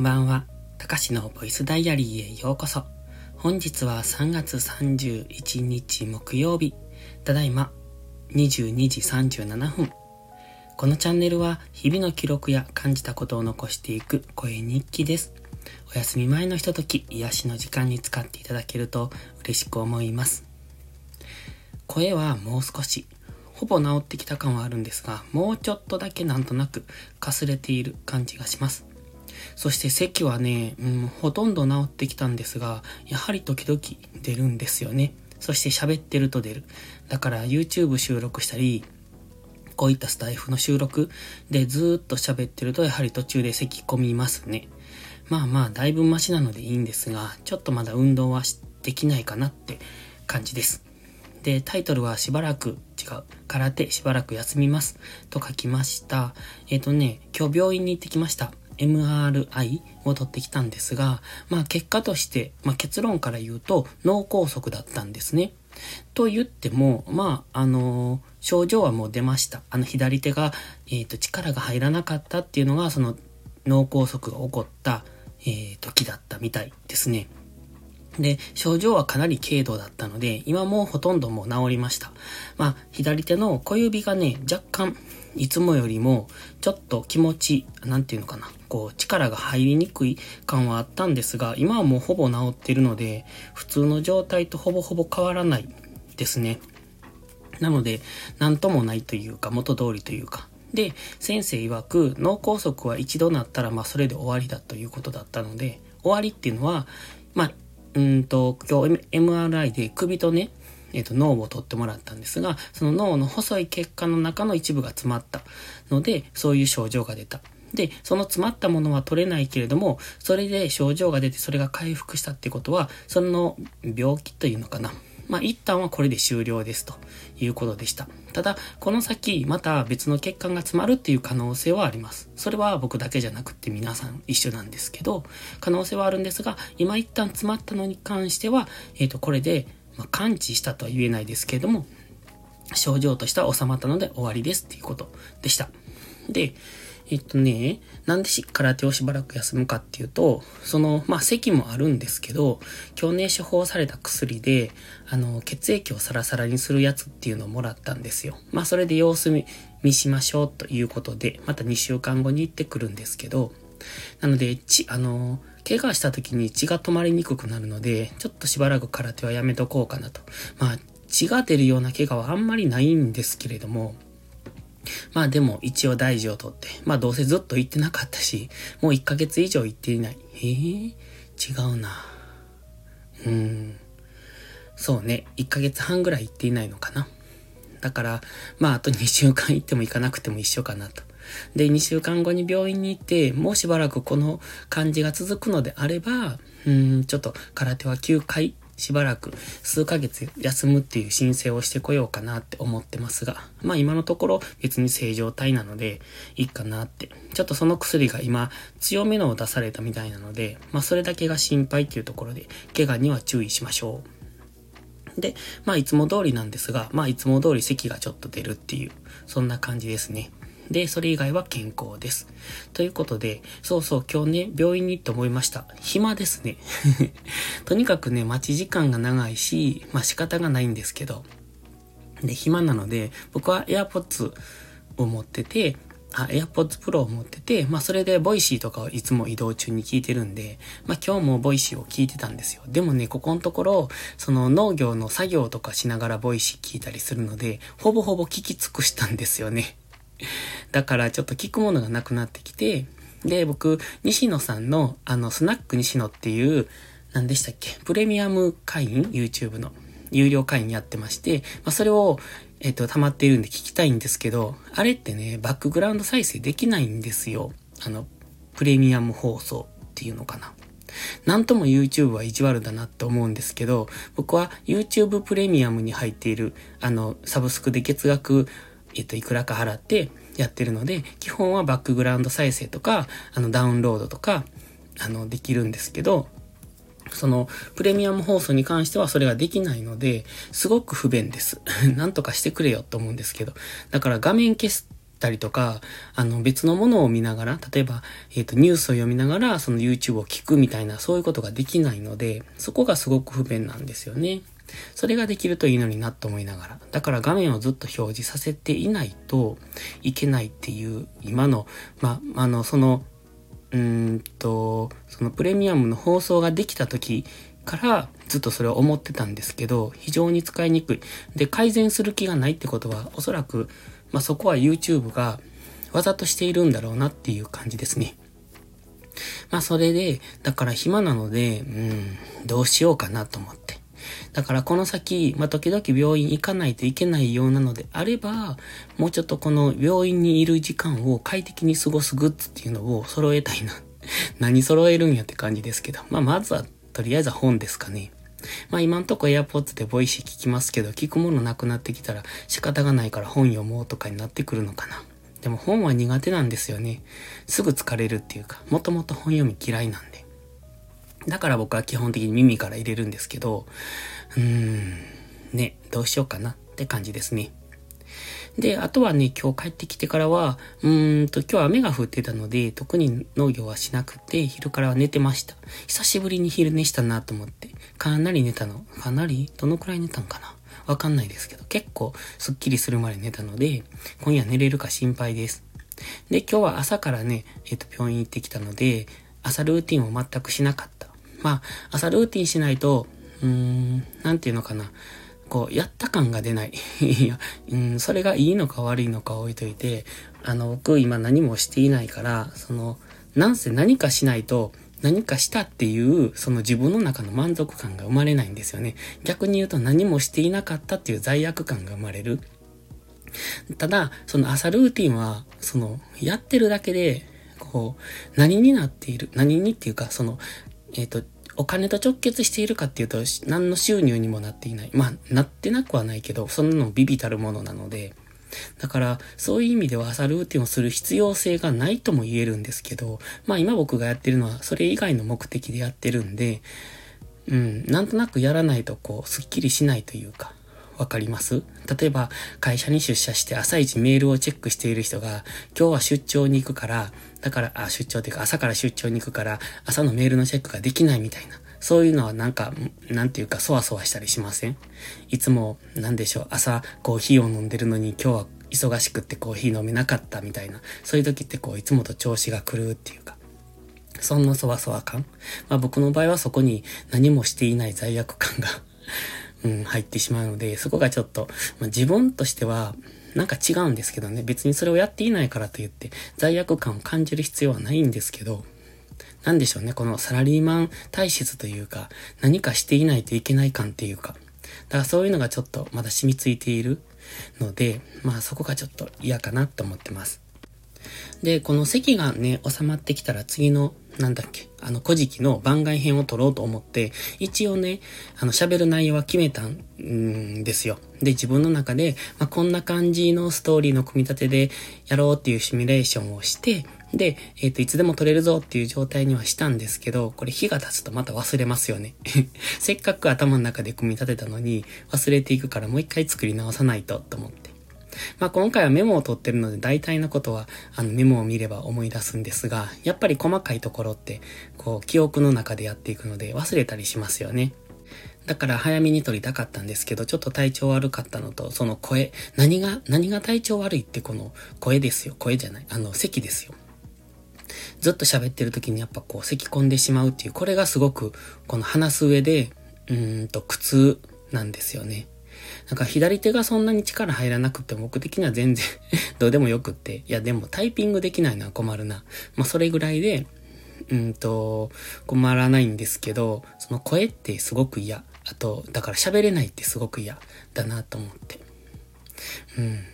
んばんは。たかしのボイスダイアリーへようこそ。本日は3月31日木曜日。ただいま22時37分。このチャンネルは日々の記録や感じたことを残していく声日記です。お休み前のひととき、癒しの時間に使っていただけると嬉しく思います。声はもう少し、ほぼ治ってきた感はあるんですが、もうちょっとだけなんとなくかすれている感じがします。そして咳はね、うん、ほとんど治ってきたんですが、やはり時々出るんですよね。そして喋ってると出る。だから YouTube 収録したり、こういったスタイフの収録でずっと喋ってるとやはり途中で咳込みますね。まあまあだいぶマシなのでいいんですが、ちょっとまだ運動はできないかなって感じです。で、タイトルはしばらく違う。空手しばらく休みます。と書きました。えっ、ー、とね、今日病院に行ってきました。MRI を取ってきたんですが、まあ結果として、まあ結論から言うと脳梗塞だったんですね。と言っても、まあ、あの、症状はもう出ました。あの左手が、えっ、ー、と、力が入らなかったっていうのが、その脳梗塞が起こった、えー、時だったみたいですね。で、症状はかなり軽度だったので、今もうほとんどもう治りました。まあ、左手の小指がね、若干、いつもよりも、ちょっと気持ち、なんていうのかな、こう、力が入りにくい感はあったんですが、今はもうほぼ治ってるので、普通の状態とほぼほぼ変わらないですね。なので、なんともないというか、元通りというか。で、先生曰く、脳梗塞は一度なったら、まあ、それで終わりだということだったので、終わりっていうのは、まあ、うんと、今日 MRI で首とね、えっ、ー、と、脳を取ってもらったんですが、その脳の細い血管の中の一部が詰まったので、そういう症状が出た。で、その詰まったものは取れないけれども、それで症状が出てそれが回復したってことは、その病気というのかな。まあ、一旦はこれで終了ですということでした。ただ、この先、また別の血管が詰まるっていう可能性はあります。それは僕だけじゃなくて皆さん一緒なんですけど、可能性はあるんですが、今一旦詰まったのに関しては、えっ、ー、と、これで、まあ、完治したとは言えないですけれども、症状としては収まったので終わりですっていうことでした。で、えっとね、なんで空手をしばらく休むかっていうと、その、まあ、咳もあるんですけど、去年処方された薬で、あの、血液をサラサラにするやつっていうのをもらったんですよ。まあ、それで様子見、見しましょうということで、また2週間後に行ってくるんですけど、なので、ち、あの、怪我した時に血が止まりにくくなるので、ちょっとしばらく空手はやめとこうかなと。まあ、血が出るような怪我はあんまりないんですけれども、まあでも一応大事をとって、まあどうせずっと行ってなかったし、もう1ヶ月以上行っていない。えー、違うな。うーん。そうね、1ヶ月半ぐらい行っていないのかな。だから、まああと2週間行っても行かなくても一緒かなと。で、2週間後に病院に行って、もうしばらくこの感じが続くのであれば、うん、ちょっと空手は9回しばらく数ヶ月休むっていう申請をしてこようかなって思ってますが、まあ今のところ別に正常体なのでいいかなって。ちょっとその薬が今強めのを出されたみたいなので、まあそれだけが心配っていうところで、怪我には注意しましょう。で、まあいつも通りなんですが、まあいつも通り咳がちょっと出るっていう、そんな感じですね。で、それ以外は健康です。ということで、そうそう、今日ね、病院に行って思いました。暇ですね。とにかくね、待ち時間が長いし、まあ仕方がないんですけど。で、暇なので、僕は AirPods を持ってて、あ、AirPods Pro を持ってて、まあそれで Voicy とかをいつも移動中に聞いてるんで、まあ今日も Voicy を聞いてたんですよ。でもね、ここのところ、その農業の作業とかしながら Voicy 聞いたりするので、ほぼほぼ聞き尽くしたんですよね。だからちょっと聞くものがなくなってきて、で、僕、西野さんの、あの、スナック西野っていう、何でしたっけ？プレミアム会員 ?YouTube の。有料会員やってまして、まあ、それを、えっ、と、溜まっているんで聞きたいんですけど、あれってね、バックグラウンド再生できないんですよ。あの、プレミアム放送っていうのかな。なんとも YouTube は意地悪だなって思うんですけど、僕は YouTube プレミアムに入っている、あの、サブスクで月額えっと、いくらか払ってやってるので、基本はバックグラウンド再生とか、あの、ダウンロードとか、あの、できるんですけど、その、プレミアム放送に関してはそれができないので、すごく不便です。なんとかしてくれよと思うんですけど。だから画面消すたりとか、あの別のものを見ながら、例えば、えっ、ー、と、ニュースを読みながら、その YouTube を聞くみたいな、そういうことができないので、そこがすごく不便なんですよね。それができるといいのになと思いながら。だから画面をずっと表示させていないといけないっていう、今の、ま、あの、その、うんと、そのプレミアムの放送ができた時からずっとそれを思ってたんですけど、非常に使いにくい。で、改善する気がないってことは、おそらく、まあ、そこは YouTube がわざとしているんだろうなっていう感じですね。まあ、それで、だから暇なので、うん、どうしようかなと思って。だからこの先、まあ、時々病院行かないといけないようなのであれば、もうちょっとこの病院にいる時間を快適に過ごすグッズっていうのを揃えたいな。何揃えるんやって感じですけど。まあ、まずは、とりあえずは本ですかね。まあ今んとこ AirPods で Voicy 聞きますけど、聞くものなくなってきたら仕方がないから本読もうとかになってくるのかな。でも本は苦手なんですよね。すぐ疲れるっていうか、もともと本読み嫌いなんで。だから僕は基本的に耳から入れるんですけど、うーん、ね、どうしようかなって感じですね。で、あとはね、今日帰ってきてからは、うーんと、今日雨が降ってたので、特に農業はしなくて、昼からは寝てました。久しぶりに昼寝したなと思って、かなり寝たの。かなりどのくらい寝たんかな？わかんないですけど、結構スッキリするまで寝たので、今夜寝れるか心配です。で、今日は朝からね、えっ、ー、と、病院行ってきたので、朝ルーティンを全くしなかった。まあ、朝ルーティンしないと、うーん、なんていうのかな。こう、やった感が出ない。いや、うん、それがいいのか悪いのか置いといて、あの、僕今何もしていないから、その、なんせ何かしないと、何かしたっていう、その自分の中の満足感が生まれないんですよね。逆に言うと何もしていなかったっていう罪悪感が生まれる。ただ、その朝ルーティンは、その、やってるだけで、こう、何になっている、何にっていうか、その、えっ、ー、と、お金と直結しているかっていうと、何の収入にもなっていない。まあ、なってなくはないけど、そんなのビビたるものなので、だから、そういう意味では朝ルーティンをする必要性がないとも言えるんですけど、まあ今僕がやってるのはそれ以外の目的でやってるんで、うん、なんとなくやらないとこう、スッキリしないというか、わかります？例えば、会社に出社して朝一メールをチェックしている人が、今日は出張に行くから、だから、あ、出張っていうか朝から出張に行くから、朝のメールのチェックができないみたいな。そういうのはなんか、なんていうか、そわそわしたりしません？いつも、なんでしょう、朝コーヒーを飲んでるのに今日は忙しくってコーヒー飲めなかったみたいな。そういう時ってこう、いつもと調子が狂うっていうか。そんなそわそわ感？まあ僕の場合はそこに何もしていない罪悪感がうん、入ってしまうので、そこがちょっと、まあ、自分としては、なんか違うんですけどね、別にそれをやっていないからといって、罪悪感を感じる必要はないんですけど、なんでしょうね、このサラリーマン体質というか、何かしていないといけない感っていうか、だからそういうのがちょっとまだ染みついているので、まあそこがちょっと嫌かなと思ってます。で、この席がね、収まってきたら次のなんだっけ、あの、古事記の番外編を撮ろうと思って、一応ね、あの、喋る内容は決めたんですよ。で、自分の中で、まあ、こんな感じのストーリーの組み立てでやろうっていうシミュレーションをして、で、えっ、ー、と、いつでも撮れるぞっていう状態にはしたんですけど、これ日が経つとまた忘れますよね。せっかく頭の中で組み立てたのに忘れていくからもう一回作り直さないとと思って。まあ今回はメモを取ってるので大体のことはあのメモを見れば思い出すんですが、やっぱり細かいところってこう記憶の中でやっていくので忘れたりしますよね。だから早めに撮りたかったんですけど、ちょっと体調悪かったのと、その声、何が、何が体調悪いってこの声ですよ。声じゃない。あの、咳ですよ。ずっと喋ってる時にやっぱこう咳込んでしまうっていう、これがすごくこの話す上で、うーんと苦痛なんですよね。なんか左手がそんなに力入らなくて僕的には全然 どうでもよくって。いやでもタイピングできないのは困るな。まあそれぐらいで、うんと、困らないんですけど、その声ってすごく嫌。あと、だから喋れないってすごく嫌だなと思って。うん。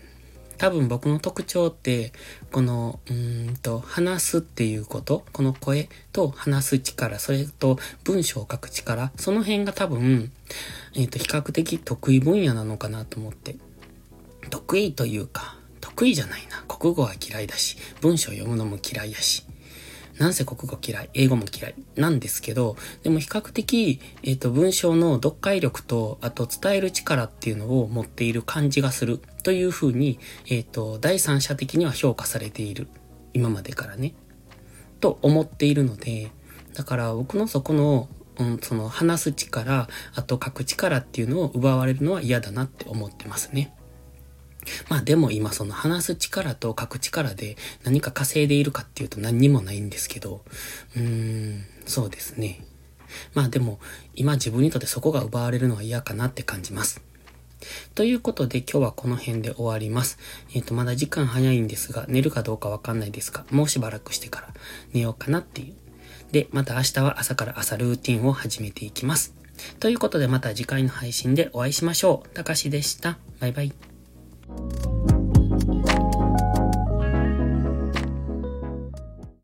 多分僕の特徴って、この、うんと、話すっていうこと、この声と話す力、それと文章を書く力、その辺が多分、えっ、ー、と、比較的得意分野なのかなと思って。得意というか、得意じゃないな。国語は嫌いだし、文章読むのも嫌いやし。なんせ国語嫌い、英語も嫌いなんですけど、でも比較的、えっ、ー、と、文章の読解力と、あと伝える力っていうのを持っている感じがするというふうに、えっ、ー、と、第三者的には評価されている。今までからね。と思っているので、だから僕のそこの、うん、その話す力、あと書く力っていうのを奪われるのは嫌だなって思ってますね。まあでも今その話す力と書く力で何か稼いでいるかっていうと何にもないんですけど、うーん、そうですね。まあでも今自分にとってそこが奪われるのは嫌かなって感じます。ということで今日はこの辺で終わります。えっ、ー、と、まだ時間早いんですが、寝るかどうかわかんないですが、もうしばらくしてから寝ようかなっていう。で、また明日は朝から朝ルーティンを始めていきます。ということでまた次回の配信でお会いしましょう。たかしでした。バイバイ。Bye.